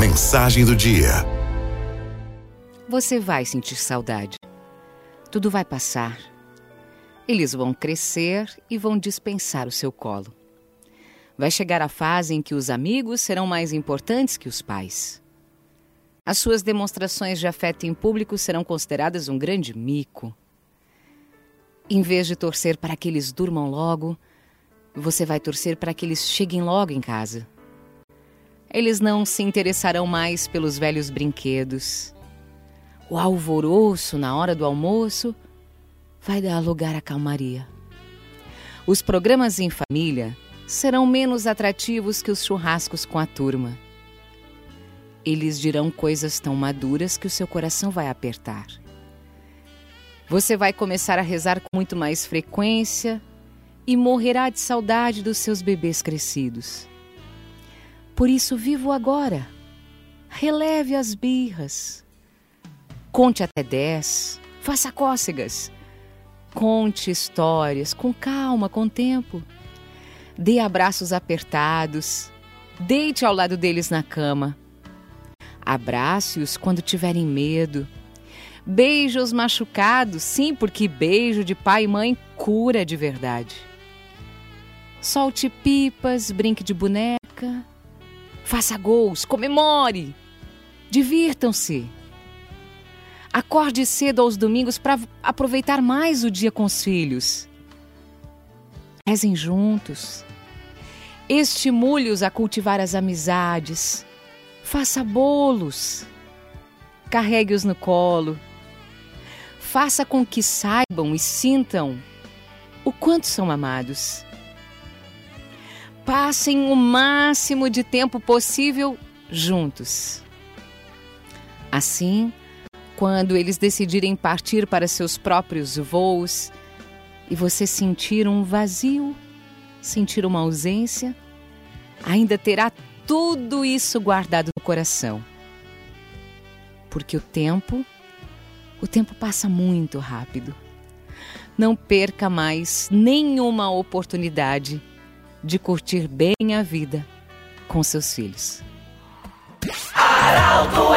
Mensagem do dia. Você vai sentir saudade. Tudo vai passar. Eles vão crescer e vão dispensar o seu colo. Vai chegar a fase em que os amigos serão mais importantes que os pais. As suas demonstrações de afeto em público serão consideradas um grande mico. Em vez de torcer para que eles durmam logo, você vai torcer para que eles cheguem logo em casa. Eles não se interessarão mais pelos velhos brinquedos. O alvoroço na hora do almoço vai dar lugar à calmaria. Os programas em família serão menos atrativos que os churrascos com a turma. Eles dirão coisas tão maduras que o seu coração vai apertar. Você vai começar a rezar com muito mais frequência e morrerá de saudade dos seus bebês crescidos. Por isso, vivo agora. Releve as birras. Conte até dez. Faça cócegas. Conte histórias com calma, com tempo. Dê abraços apertados. Deite ao lado deles na cama. Abrace-os quando tiverem medo. Beije os machucados, sim, porque beijo de pai e mãe cura de verdade. Solte pipas, brinque de boneca, Faça gols, comemore, divirtam-se. Acorde cedo aos domingos para aproveitar mais o dia com os filhos. Rezem juntos. Estimule-os a cultivar as amizades. Faça bolos. Carregue-os no colo. Faça com que saibam e sintam o quanto são amados. Passem o máximo de tempo possível juntos. Assim, quando eles decidirem partir para seus próprios voos e você sentir um vazio, sentir uma ausência, ainda terá tudo isso guardado no coração. Porque o tempo, o tempo passa muito rápido. Não perca mais nenhuma oportunidade de curtir bem a vida com seus filhos. Araldo